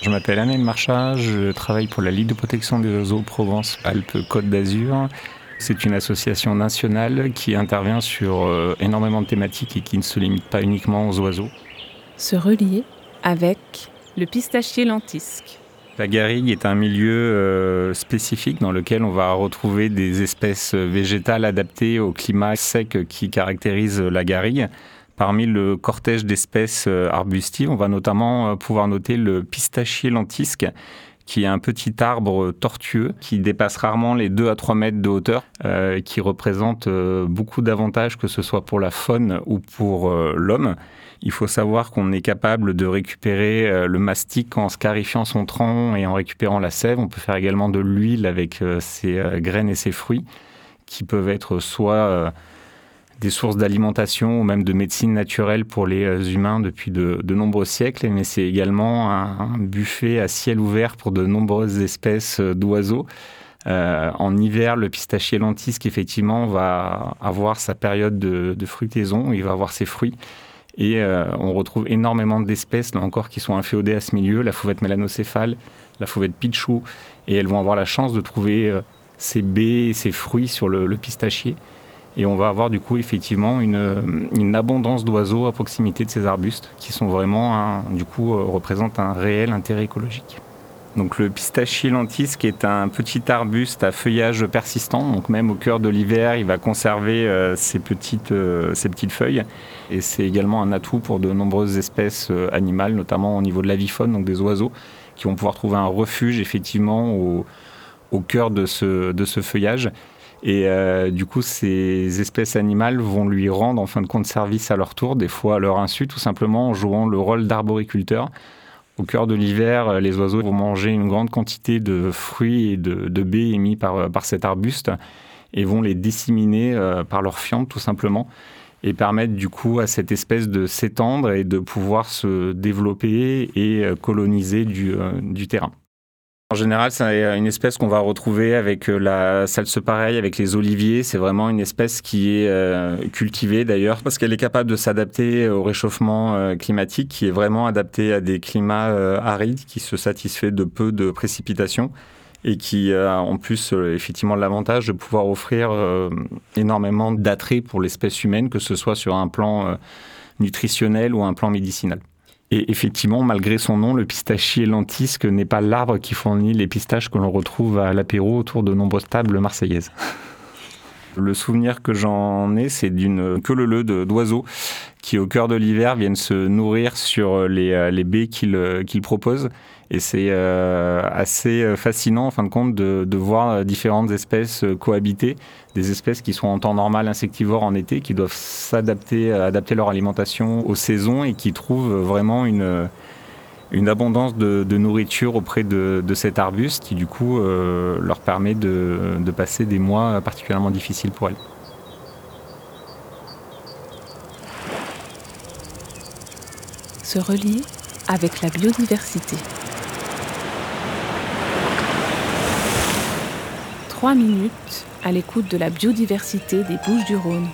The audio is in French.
Je m'appelle Annelle Marchat, je travaille pour la Ligue de protection des oiseaux Provence-Alpes-Côte d'Azur. C'est une association nationale qui intervient sur euh, énormément de thématiques et qui ne se limite pas uniquement aux oiseaux. Se relier avec le pistachier lentisque. La garrigue est un milieu euh, spécifique dans lequel on va retrouver des espèces végétales adaptées au climat sec qui caractérise la garrigue. Parmi le cortège d'espèces euh, arbustives, on va notamment euh, pouvoir noter le pistachier lentisque, qui est un petit arbre tortueux qui dépasse rarement les 2 à 3 mètres de hauteur, euh, qui représente beaucoup d'avantages, que ce soit pour la faune ou pour l'homme. Il faut savoir qu'on est capable de récupérer le mastic en scarifiant son tronc et en récupérant la sève. On peut faire également de l'huile avec ses graines et ses fruits, qui peuvent être soit des sources d'alimentation ou même de médecine naturelle pour les euh, humains depuis de, nombreux siècles, mais c'est également un, buffet à ciel ouvert pour de nombreuses espèces euh, d'oiseaux. Euh, en hiver, le pistachier lentisque, effectivement, va avoir sa période de, de fruitaison, il va avoir ses fruits. Et on retrouve énormément d'espèces, là encore, qui sont inféodées à ce milieu, la fauvette mélanocéphale, la fauvette pichou, et elles vont avoir la chance de trouver ces baies, ces fruits sur le pistachier. Et on va avoir du coup effectivement une, abondance d'oiseaux à proximité de ces arbustes qui sont vraiment, du coup, euh, représentent un réel intérêt écologique. Donc le pistachier lentisque est un petit arbuste à feuillage persistant, donc même au cœur de l'hiver, il va conserver euh, ses, petites, euh, ses petites feuilles. Et c'est également un atout pour de nombreuses espèces animales, notamment au niveau de l'avifaune, donc des oiseaux, qui vont pouvoir trouver un refuge effectivement au, au cœur de ce, de ce feuillage. Et euh, du coup, ces espèces animales vont lui rendre en fin de compte service à leur tour, des fois à leur insu, tout simplement en jouant le rôle d'arboriculteur. Au cœur de l'hiver, euh, les oiseaux vont manger une grande quantité de fruits et de, baies émis par, euh, par cet arbuste et vont les disséminer par leur fiente, tout simplement, et permettre du coup à cette espèce de s'étendre et de pouvoir se développer et coloniser du, du terrain. En général, c'est une espèce qu'on va retrouver avec euh, la salse pareille, avec les oliviers. C'est vraiment une espèce qui est euh, cultivée d'ailleurs parce qu'elle est capable de s'adapter au réchauffement euh, climatique, qui est vraiment adapté à des climats arides, qui se satisfait de peu de précipitations et qui a en plus effectivement l'avantage de pouvoir offrir énormément d'attrait pour l'espèce humaine, que ce soit sur un plan nutritionnel ou un plan médicinal. Et effectivement, malgré son nom, le pistachier lentisque n'est pas l'arbre qui fournit les pistaches que l'on retrouve à l'apéro autour de nombreuses tables marseillaises. Le souvenir que j'en ai, c'est d'une queue d'oiseaux qui, au cœur de l'hiver, viennent se nourrir sur les, euh, les baies qu'il euh, propose. Et c'est euh, assez fascinant, en fin de compte, de, de, voir différentes espèces cohabiter, des espèces qui sont en temps normal insectivores en été, qui doivent s'adapter, adapter leur alimentation aux saisons et qui trouvent vraiment une une abondance de, nourriture auprès de, cet arbuste qui du coup euh, leur permet de, de, passer des mois particulièrement difficiles pour elles. Se relier avec la biodiversité. Trois minutes à l'écoute de la biodiversité des Bouches du Rhône.